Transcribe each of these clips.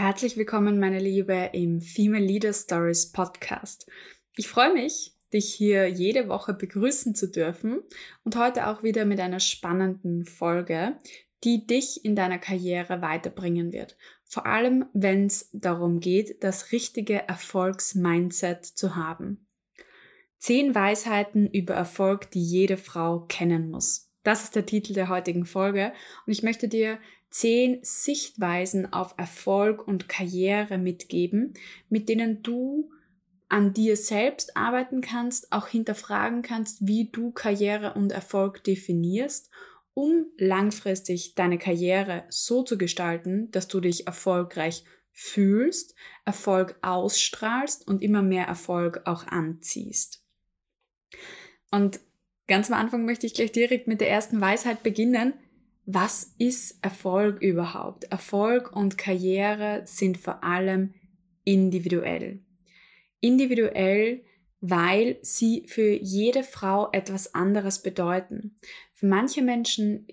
Herzlich willkommen, meine Liebe, im Female Leader Stories Podcast. Ich freue mich, dich hier jede Woche begrüßen zu dürfen und heute auch wieder mit einer spannenden Folge, die dich in deiner Karriere weiterbringen wird. Vor allem, wenn es darum geht, das richtige Erfolgsmindset zu haben. Zehn Weisheiten über Erfolg, die jede Frau kennen muss. Das ist der Titel der heutigen Folge und ich möchte dir zehn Sichtweisen auf Erfolg und Karriere mitgeben, mit denen du an dir selbst arbeiten kannst, auch hinterfragen kannst, wie du Karriere und Erfolg definierst, um langfristig deine Karriere so zu gestalten, dass du dich erfolgreich fühlst, Erfolg ausstrahlst und immer mehr Erfolg auch anziehst. Und ganz am Anfang möchte ich gleich direkt mit der ersten Weisheit beginnen, was ist Erfolg überhaupt? Erfolg und Karriere sind vor allem individuell. Individuell, weil sie für jede Frau etwas anderes bedeuten. Für manche Menschen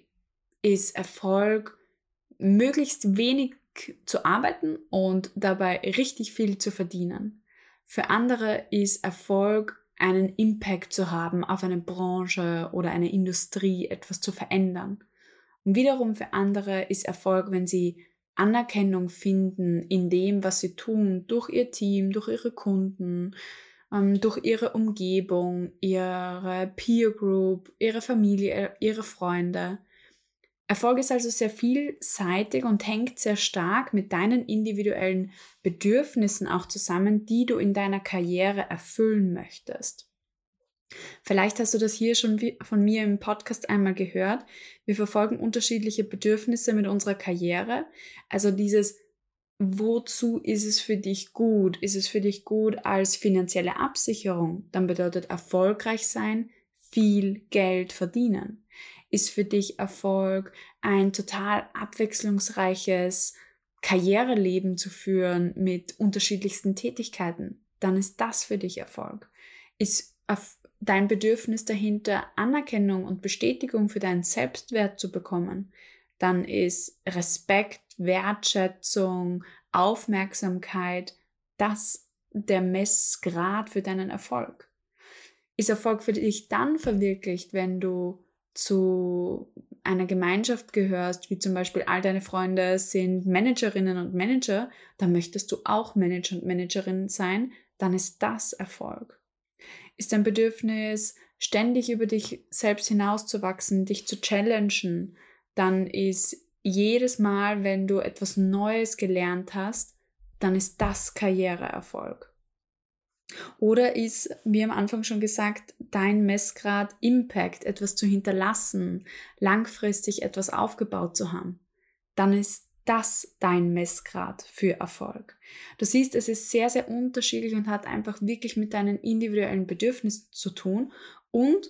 ist Erfolg möglichst wenig zu arbeiten und dabei richtig viel zu verdienen. Für andere ist Erfolg einen Impact zu haben auf eine Branche oder eine Industrie, etwas zu verändern. Und wiederum für andere ist Erfolg, wenn sie Anerkennung finden in dem, was sie tun, durch ihr Team, durch ihre Kunden, ähm, durch ihre Umgebung, ihre Peer Group, ihre Familie, ihre Freunde. Erfolg ist also sehr vielseitig und hängt sehr stark mit deinen individuellen Bedürfnissen auch zusammen, die du in deiner Karriere erfüllen möchtest. Vielleicht hast du das hier schon von mir im Podcast einmal gehört. Wir verfolgen unterschiedliche Bedürfnisse mit unserer Karriere. Also dieses, wozu ist es für dich gut? Ist es für dich gut als finanzielle Absicherung? Dann bedeutet erfolgreich sein, viel Geld verdienen. Ist für dich Erfolg ein total abwechslungsreiches Karriereleben zu führen mit unterschiedlichsten Tätigkeiten? Dann ist das für dich Erfolg. Ist dein Bedürfnis dahinter, Anerkennung und Bestätigung für deinen Selbstwert zu bekommen, dann ist Respekt, Wertschätzung, Aufmerksamkeit das der Messgrad für deinen Erfolg. Ist Erfolg für dich dann verwirklicht, wenn du zu einer Gemeinschaft gehörst, wie zum Beispiel all deine Freunde sind Managerinnen und Manager, dann möchtest du auch Manager und Managerin sein, dann ist das Erfolg ist dein Bedürfnis, ständig über dich selbst hinauszuwachsen, dich zu challengen, dann ist jedes Mal, wenn du etwas Neues gelernt hast, dann ist das Karriereerfolg. Oder ist, wie am Anfang schon gesagt, dein Messgrad Impact, etwas zu hinterlassen, langfristig etwas aufgebaut zu haben, dann ist das dein Messgrad für Erfolg. Du siehst, es ist sehr, sehr unterschiedlich und hat einfach wirklich mit deinen individuellen Bedürfnissen zu tun und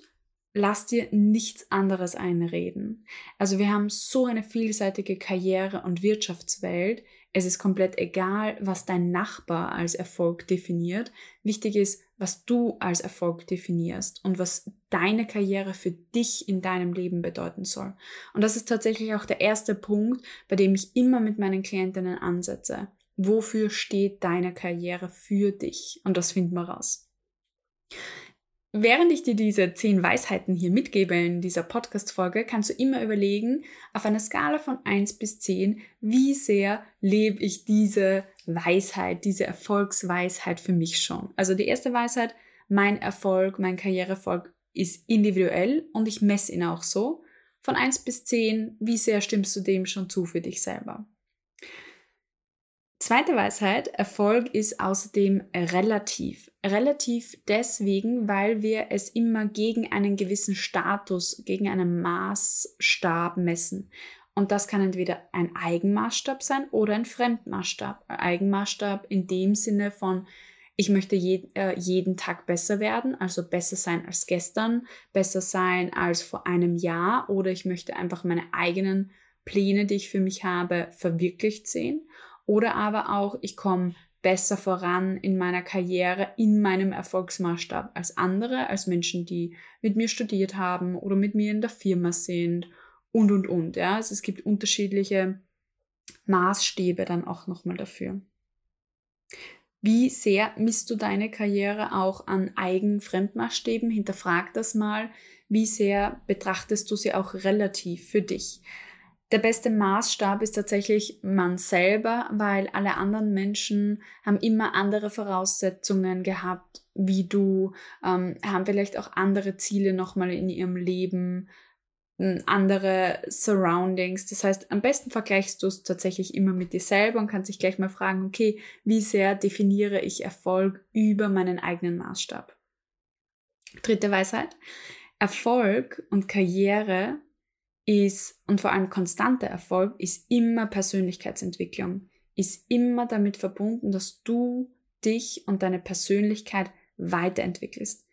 lass dir nichts anderes einreden. Also wir haben so eine vielseitige Karriere- und Wirtschaftswelt. Es ist komplett egal, was dein Nachbar als Erfolg definiert. Wichtig ist, was du als Erfolg definierst und was deine Karriere für dich in deinem Leben bedeuten soll. Und das ist tatsächlich auch der erste Punkt, bei dem ich immer mit meinen Klientinnen ansetze. Wofür steht deine Karriere für dich? Und das finden wir raus. Während ich dir diese zehn Weisheiten hier mitgebe in dieser Podcast-Folge, kannst du immer überlegen, auf einer Skala von 1 bis 10, wie sehr lebe ich diese Weisheit, diese Erfolgsweisheit für mich schon. Also die erste Weisheit, mein Erfolg, mein Karriereerfolg ist individuell und ich messe ihn auch so. Von 1 bis 10, wie sehr stimmst du dem schon zu für dich selber? Zweite Weisheit, Erfolg ist außerdem relativ. Relativ deswegen, weil wir es immer gegen einen gewissen Status, gegen einen Maßstab messen. Und das kann entweder ein Eigenmaßstab sein oder ein Fremdmaßstab. Eigenmaßstab in dem Sinne von, ich möchte je, äh, jeden Tag besser werden, also besser sein als gestern, besser sein als vor einem Jahr oder ich möchte einfach meine eigenen Pläne, die ich für mich habe, verwirklicht sehen. Oder aber auch, ich komme besser voran in meiner Karriere, in meinem Erfolgsmaßstab als andere, als Menschen, die mit mir studiert haben oder mit mir in der Firma sind und, und, und. Ja? Also es gibt unterschiedliche Maßstäbe dann auch nochmal dafür. Wie sehr misst du deine Karriere auch an eigenen Fremdmaßstäben? Hinterfrag das mal. Wie sehr betrachtest du sie auch relativ für dich? Der beste Maßstab ist tatsächlich man selber, weil alle anderen Menschen haben immer andere Voraussetzungen gehabt, wie du, ähm, haben vielleicht auch andere Ziele nochmal in ihrem Leben, andere Surroundings. Das heißt, am besten vergleichst du es tatsächlich immer mit dir selber und kannst dich gleich mal fragen, okay, wie sehr definiere ich Erfolg über meinen eigenen Maßstab? Dritte Weisheit. Erfolg und Karriere ist, und vor allem konstanter Erfolg, ist immer Persönlichkeitsentwicklung, ist immer damit verbunden, dass du dich und deine Persönlichkeit weiterentwickelst.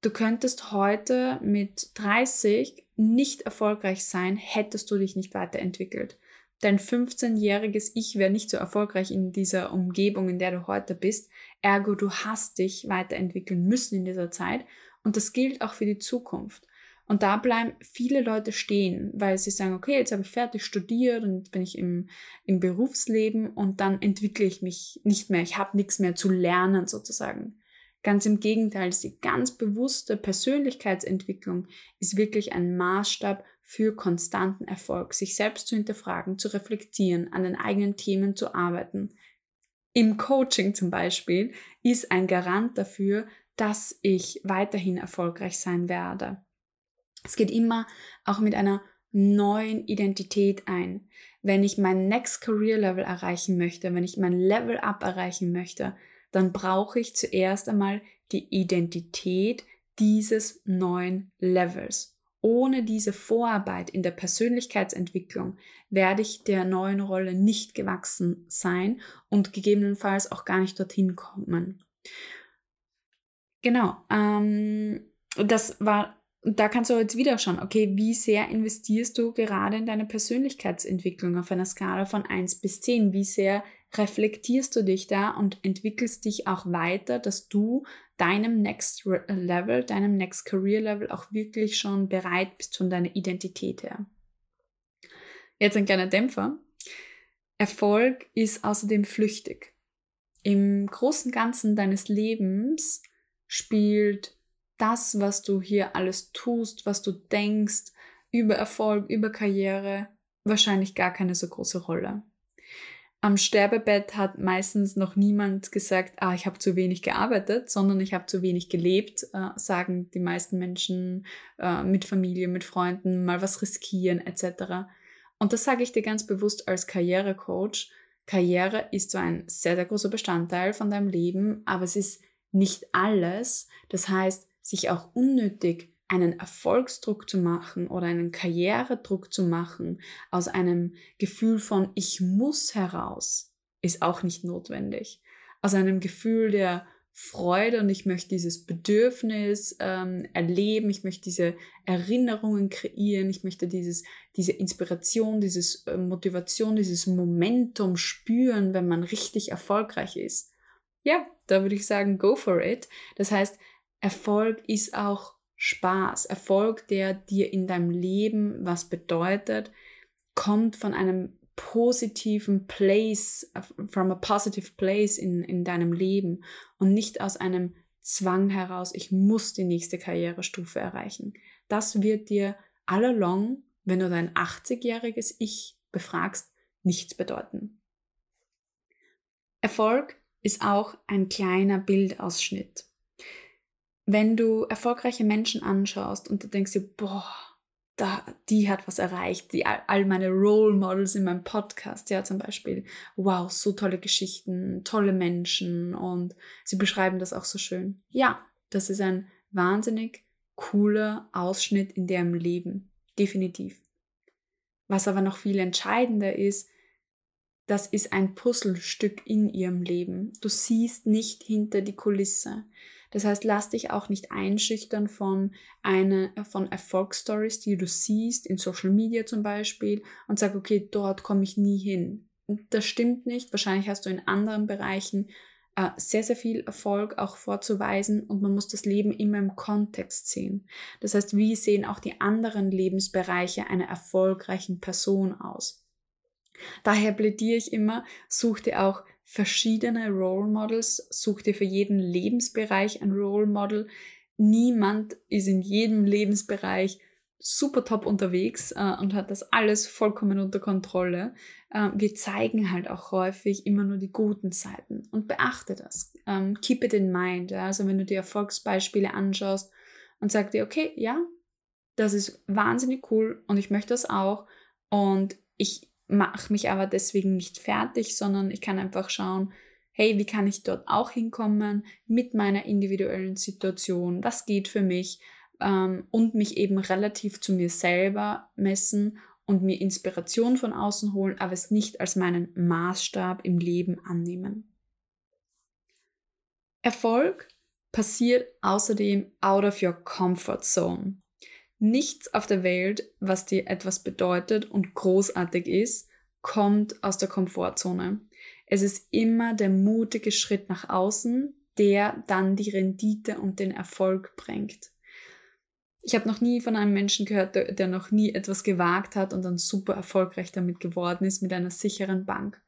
Du könntest heute mit 30 nicht erfolgreich sein, hättest du dich nicht weiterentwickelt. Dein 15-jähriges Ich wäre nicht so erfolgreich in dieser Umgebung, in der du heute bist. Ergo, du hast dich weiterentwickeln müssen in dieser Zeit. Und das gilt auch für die Zukunft. Und da bleiben viele Leute stehen, weil sie sagen, okay, jetzt habe ich fertig studiert und bin ich im, im Berufsleben und dann entwickle ich mich nicht mehr. Ich habe nichts mehr zu lernen sozusagen. Ganz im Gegenteil, die ganz bewusste Persönlichkeitsentwicklung ist wirklich ein Maßstab für konstanten Erfolg, sich selbst zu hinterfragen, zu reflektieren, an den eigenen Themen zu arbeiten. Im Coaching zum Beispiel ist ein Garant dafür, dass ich weiterhin erfolgreich sein werde. Es geht immer auch mit einer neuen Identität ein. Wenn ich mein Next Career Level erreichen möchte, wenn ich mein Level Up erreichen möchte, dann brauche ich zuerst einmal die Identität dieses neuen Levels. Ohne diese Vorarbeit in der Persönlichkeitsentwicklung werde ich der neuen Rolle nicht gewachsen sein und gegebenenfalls auch gar nicht dorthin kommen. Genau, ähm, das war da kannst du jetzt wieder schauen, okay, wie sehr investierst du gerade in deine Persönlichkeitsentwicklung auf einer Skala von 1 bis 10? Wie sehr reflektierst du dich da und entwickelst dich auch weiter, dass du deinem Next Level, deinem Next Career Level auch wirklich schon bereit bist von deiner Identität her? Jetzt ein kleiner Dämpfer. Erfolg ist außerdem flüchtig. Im großen Ganzen deines Lebens spielt das, was du hier alles tust, was du denkst über Erfolg, über Karriere, wahrscheinlich gar keine so große Rolle. Am Sterbebett hat meistens noch niemand gesagt, ah, ich habe zu wenig gearbeitet, sondern ich habe zu wenig gelebt, äh, sagen die meisten Menschen äh, mit Familie, mit Freunden, mal was riskieren etc. Und das sage ich dir ganz bewusst als Karrierecoach. Karriere ist zwar ein sehr, sehr großer Bestandteil von deinem Leben, aber es ist nicht alles. Das heißt, sich auch unnötig einen Erfolgsdruck zu machen oder einen Karrieredruck zu machen aus einem Gefühl von ich muss heraus, ist auch nicht notwendig. Aus einem Gefühl der Freude und ich möchte dieses Bedürfnis ähm, erleben, ich möchte diese Erinnerungen kreieren, ich möchte dieses, diese Inspiration, dieses äh, Motivation, dieses Momentum spüren, wenn man richtig erfolgreich ist. Ja, da würde ich sagen, go for it. Das heißt, Erfolg ist auch Spaß. Erfolg, der dir in deinem Leben was bedeutet, kommt von einem positiven Place, from a positive place in, in deinem Leben und nicht aus einem Zwang heraus, ich muss die nächste Karrierestufe erreichen. Das wird dir all along, wenn du dein 80-jähriges Ich befragst, nichts bedeuten. Erfolg ist auch ein kleiner Bildausschnitt wenn du erfolgreiche Menschen anschaust und du denkst dir, boah, da, die hat was erreicht, die, all meine Role Models in meinem Podcast, ja, zum Beispiel, wow, so tolle Geschichten, tolle Menschen und sie beschreiben das auch so schön. Ja, das ist ein wahnsinnig cooler Ausschnitt in deren Leben, definitiv. Was aber noch viel entscheidender ist, das ist ein Puzzlestück in ihrem Leben. Du siehst nicht hinter die Kulisse. Das heißt, lass dich auch nicht einschüchtern von eine, von Erfolgsstories, die du siehst, in Social Media zum Beispiel, und sag, okay, dort komme ich nie hin. Das stimmt nicht. Wahrscheinlich hast du in anderen Bereichen äh, sehr, sehr viel Erfolg auch vorzuweisen und man muss das Leben immer im Kontext sehen. Das heißt, wie sehen auch die anderen Lebensbereiche einer erfolgreichen Person aus? Daher plädiere ich immer, such dir auch verschiedene Role Models, such dir für jeden Lebensbereich ein Role Model. Niemand ist in jedem Lebensbereich super top unterwegs äh, und hat das alles vollkommen unter Kontrolle. Äh, wir zeigen halt auch häufig immer nur die guten Seiten und beachte das. Ähm, keep it in mind. Ja? Also wenn du dir Erfolgsbeispiele anschaust und sagst dir, okay, ja, das ist wahnsinnig cool und ich möchte das auch und ich mache mich aber deswegen nicht fertig, sondern ich kann einfach schauen, hey, wie kann ich dort auch hinkommen mit meiner individuellen Situation? Was geht für mich? ähm, und mich eben relativ zu mir selber messen und mir Inspiration von außen holen, aber es nicht als meinen Maßstab im Leben annehmen. Erfolg passiert außerdem out of your comfort zone. Nichts auf der Welt, was dir etwas bedeutet und großartig ist, kommt aus der Komfortzone. Es ist immer der mutige Schritt nach außen, der dann die Rendite und den Erfolg bringt. Ich habe noch nie von einem Menschen gehört, der, der noch nie etwas gewagt hat und dann super erfolgreich damit geworden ist mit einer sicheren Bank.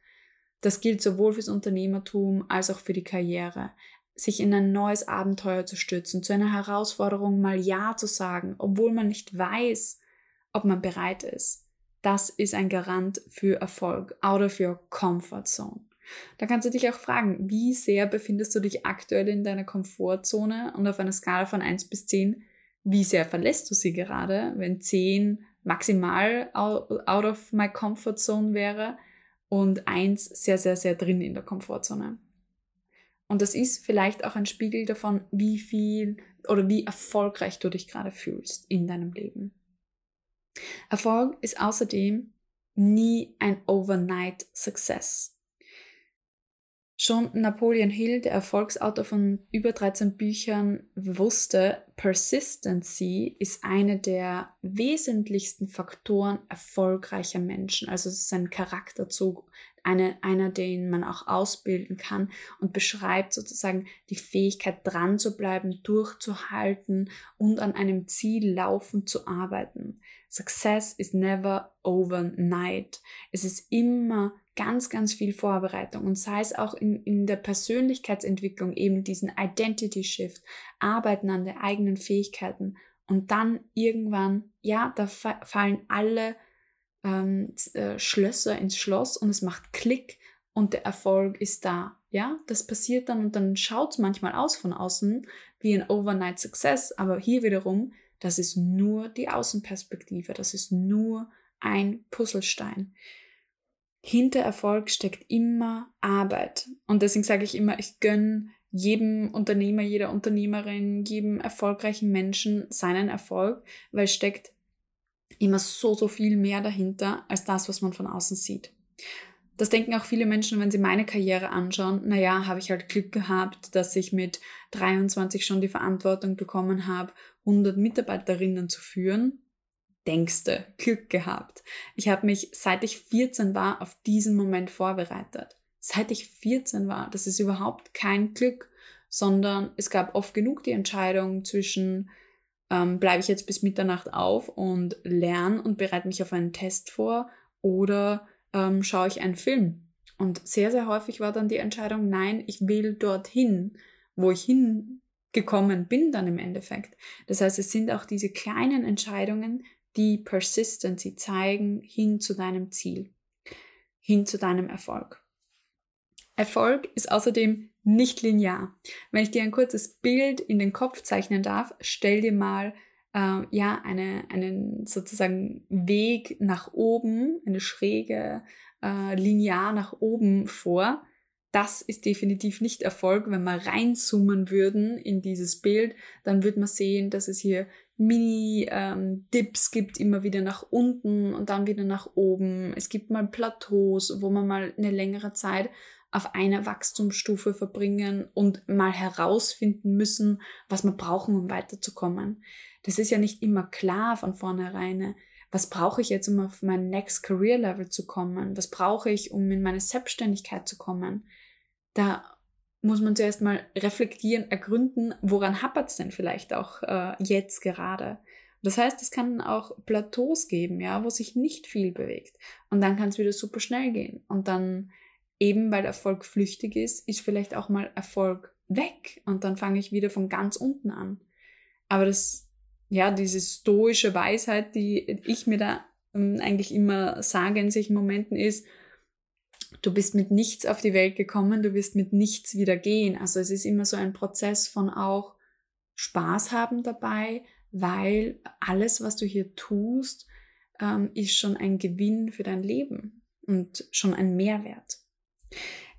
Das gilt sowohl fürs Unternehmertum als auch für die Karriere. Sich in ein neues Abenteuer zu stürzen, zu einer Herausforderung mal Ja zu sagen, obwohl man nicht weiß, ob man bereit ist. Das ist ein Garant für Erfolg, out of your comfort zone. Da kannst du dich auch fragen, wie sehr befindest du dich aktuell in deiner Komfortzone und auf einer Skala von 1 bis 10, wie sehr verlässt du sie gerade, wenn 10 maximal out of my comfort zone wäre und 1 sehr, sehr, sehr drin in der Komfortzone. Und das ist vielleicht auch ein Spiegel davon, wie viel oder wie erfolgreich du dich gerade fühlst in deinem Leben. Erfolg ist außerdem nie ein Overnight Success. Schon Napoleon Hill, der Erfolgsautor von über 13 Büchern, wusste, Persistency ist eine der wesentlichsten Faktoren erfolgreicher Menschen. Also es ist ein Charakterzug, eine, einer, den man auch ausbilden kann und beschreibt sozusagen die Fähigkeit, dran zu bleiben, durchzuhalten und an einem Ziel laufend zu arbeiten. Success is never overnight. Es ist immer ganz, ganz viel Vorbereitung und sei es auch in, in der Persönlichkeitsentwicklung eben diesen Identity Shift, arbeiten an den eigenen Fähigkeiten und dann irgendwann, ja, da fallen alle ähm, äh, Schlösser ins Schloss und es macht Klick und der Erfolg ist da. Ja, das passiert dann und dann schaut es manchmal aus von außen wie ein Overnight Success, aber hier wiederum, das ist nur die Außenperspektive, das ist nur ein Puzzlestein. Hinter Erfolg steckt immer Arbeit. Und deswegen sage ich immer, ich gönne jedem Unternehmer, jeder Unternehmerin, jedem erfolgreichen Menschen seinen Erfolg, weil steckt immer so, so viel mehr dahinter als das, was man von außen sieht. Das denken auch viele Menschen, wenn sie meine Karriere anschauen. Naja, habe ich halt Glück gehabt, dass ich mit 23 schon die Verantwortung bekommen habe, 100 Mitarbeiterinnen zu führen. Denkste, Glück gehabt. Ich habe mich, seit ich 14 war, auf diesen Moment vorbereitet. Seit ich 14 war, das ist überhaupt kein Glück, sondern es gab oft genug die Entscheidung zwischen ähm, bleibe ich jetzt bis Mitternacht auf und lerne und bereite mich auf einen Test vor oder ähm, schaue ich einen Film. Und sehr, sehr häufig war dann die Entscheidung, nein, ich will dorthin, wo ich hingekommen bin dann im Endeffekt. Das heißt, es sind auch diese kleinen Entscheidungen, die Persistency zeigen hin zu deinem Ziel, hin zu deinem Erfolg. Erfolg ist außerdem nicht linear. Wenn ich dir ein kurzes Bild in den Kopf zeichnen darf, stell dir mal äh, ja eine, einen sozusagen Weg nach oben, eine schräge äh, linear nach oben vor. Das ist definitiv nicht Erfolg. Wenn wir reinzoomen würden in dieses Bild, dann würde man sehen, dass es hier Mini-Dips ähm, gibt, immer wieder nach unten und dann wieder nach oben. Es gibt mal Plateaus, wo man mal eine längere Zeit auf einer Wachstumsstufe verbringen und mal herausfinden müssen, was wir brauchen, um weiterzukommen. Das ist ja nicht immer klar von vornherein. Was brauche ich jetzt, um auf mein Next Career Level zu kommen? Was brauche ich, um in meine Selbstständigkeit zu kommen? Da muss man zuerst mal reflektieren, ergründen, woran hapert es denn vielleicht auch äh, jetzt gerade? Das heißt, es kann auch Plateaus geben, ja, wo sich nicht viel bewegt. Und dann kann es wieder super schnell gehen. Und dann eben, weil Erfolg flüchtig ist, ist vielleicht auch mal Erfolg weg. Und dann fange ich wieder von ganz unten an. Aber das, ja, diese stoische Weisheit, die ich mir da ähm, eigentlich immer sage in solchen Momenten ist, du bist mit nichts auf die Welt gekommen, du wirst mit nichts wieder gehen. Also es ist immer so ein Prozess von auch Spaß haben dabei, weil alles, was du hier tust, ähm, ist schon ein Gewinn für dein Leben und schon ein Mehrwert.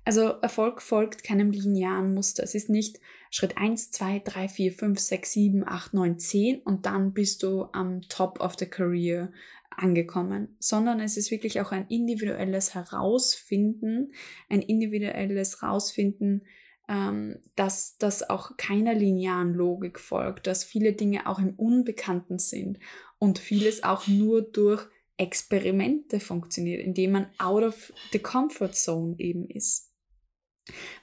Also Erfolg folgt keinem linearen Muster. Es ist nicht Schritt 1, 2, 3, 4, 5, 6, 7, 8, 9, 10 und dann bist du am Top of the Career angekommen, sondern es ist wirklich auch ein individuelles Herausfinden, ein individuelles Herausfinden, ähm, dass das auch keiner linearen Logik folgt, dass viele Dinge auch im Unbekannten sind und vieles auch nur durch Experimente funktioniert, indem man out of the comfort zone eben ist.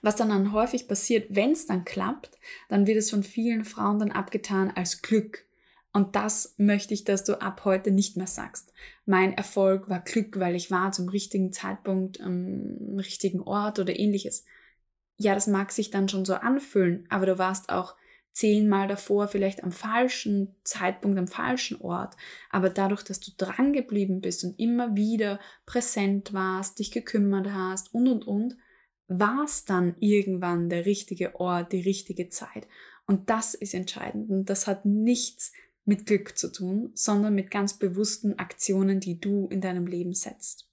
Was dann, dann häufig passiert, wenn es dann klappt, dann wird es von vielen Frauen dann abgetan als Glück. Und das möchte ich, dass du ab heute nicht mehr sagst. Mein Erfolg war Glück, weil ich war zum richtigen Zeitpunkt am richtigen Ort oder ähnliches ja, das mag sich dann schon so anfühlen, aber du warst auch zehnmal davor vielleicht am falschen Zeitpunkt, am falschen Ort. Aber dadurch, dass du dran geblieben bist und immer wieder präsent warst, dich gekümmert hast und, und, und, war es dann irgendwann der richtige Ort, die richtige Zeit. Und das ist entscheidend. Und das hat nichts mit Glück zu tun, sondern mit ganz bewussten Aktionen, die du in deinem Leben setzt.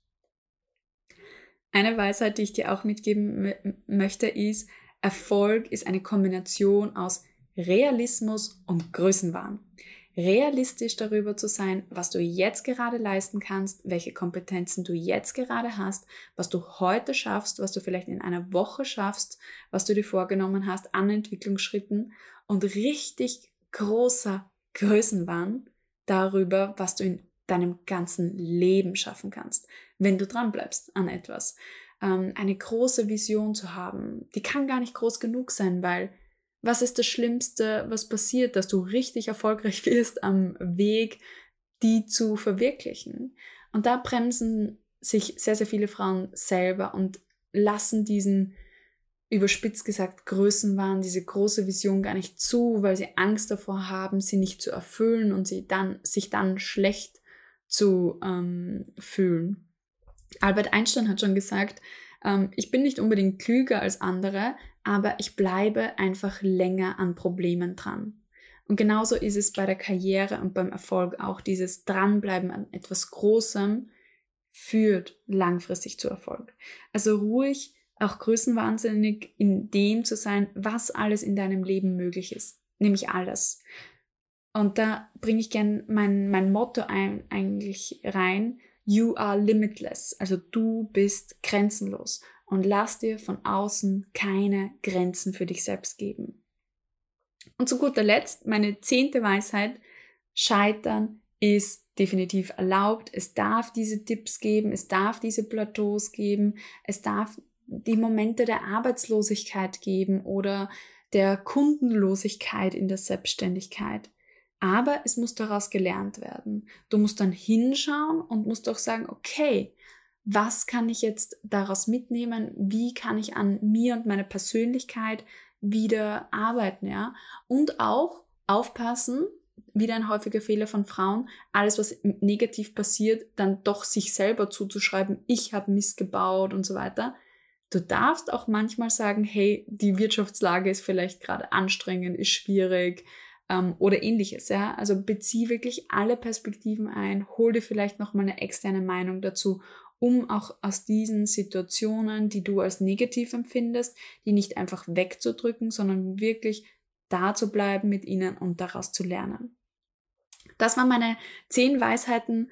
Eine Weisheit, die ich dir auch mitgeben möchte, ist, Erfolg ist eine Kombination aus Realismus und Größenwahn. Realistisch darüber zu sein, was du jetzt gerade leisten kannst, welche Kompetenzen du jetzt gerade hast, was du heute schaffst, was du vielleicht in einer Woche schaffst, was du dir vorgenommen hast an Entwicklungsschritten und richtig großer Größenwahn darüber, was du in deinem ganzen Leben schaffen kannst wenn du dran bleibst an etwas. Ähm, eine große Vision zu haben, die kann gar nicht groß genug sein, weil was ist das Schlimmste, was passiert, dass du richtig erfolgreich wirst am Weg, die zu verwirklichen? Und da bremsen sich sehr, sehr viele Frauen selber und lassen diesen überspitzt gesagt Größenwahn, diese große Vision gar nicht zu, weil sie Angst davor haben, sie nicht zu erfüllen und sie dann, sich dann schlecht zu ähm, fühlen. Albert Einstein hat schon gesagt, ähm, ich bin nicht unbedingt klüger als andere, aber ich bleibe einfach länger an Problemen dran. Und genauso ist es bei der Karriere und beim Erfolg auch. Dieses Dranbleiben an etwas Großem führt langfristig zu Erfolg. Also ruhig auch größenwahnsinnig in dem zu sein, was alles in deinem Leben möglich ist. Nämlich alles. Und da bringe ich gern mein, mein Motto ein, eigentlich rein. You are limitless, also du bist grenzenlos und lass dir von außen keine Grenzen für dich selbst geben. Und zu guter Letzt, meine zehnte Weisheit, Scheitern ist definitiv erlaubt. Es darf diese Tipps geben, es darf diese Plateaus geben, es darf die Momente der Arbeitslosigkeit geben oder der Kundenlosigkeit in der Selbstständigkeit. Aber es muss daraus gelernt werden. Du musst dann hinschauen und musst auch sagen, okay, was kann ich jetzt daraus mitnehmen? Wie kann ich an mir und meiner Persönlichkeit wieder arbeiten, ja? Und auch aufpassen, wieder ein häufiger Fehler von Frauen, alles, was negativ passiert, dann doch sich selber zuzuschreiben, ich habe missgebaut und so weiter. Du darfst auch manchmal sagen, hey, die Wirtschaftslage ist vielleicht gerade anstrengend, ist schwierig, ähm, oder ähnliches. Ja? Also bezieh wirklich alle Perspektiven ein, hol dir vielleicht nochmal eine externe Meinung dazu, um auch aus diesen Situationen, die du als negativ empfindest, die nicht einfach wegzudrücken, sondern wirklich da zu bleiben mit ihnen und daraus zu lernen. Das waren meine zehn Weisheiten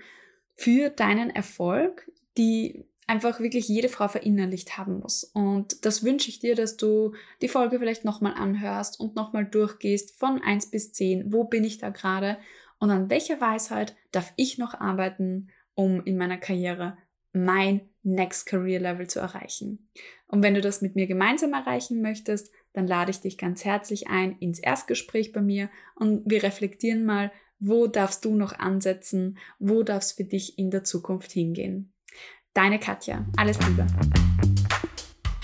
für deinen Erfolg, die einfach wirklich jede Frau verinnerlicht haben muss. Und das wünsche ich dir, dass du die Folge vielleicht nochmal anhörst und nochmal durchgehst von 1 bis 10. Wo bin ich da gerade? Und an welcher Weisheit darf ich noch arbeiten, um in meiner Karriere mein Next Career Level zu erreichen? Und wenn du das mit mir gemeinsam erreichen möchtest, dann lade ich dich ganz herzlich ein ins Erstgespräch bei mir und wir reflektieren mal, Wo darfst du noch ansetzen? Wo darf es für dich in der Zukunft hingehen? Deine Katja. Alles Liebe.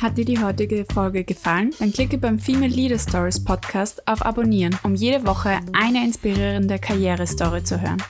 Hat dir die heutige Folge gefallen? Dann klicke beim Female Leader Stories Podcast auf Abonnieren, um jede Woche eine inspirierende Karrierestory zu hören.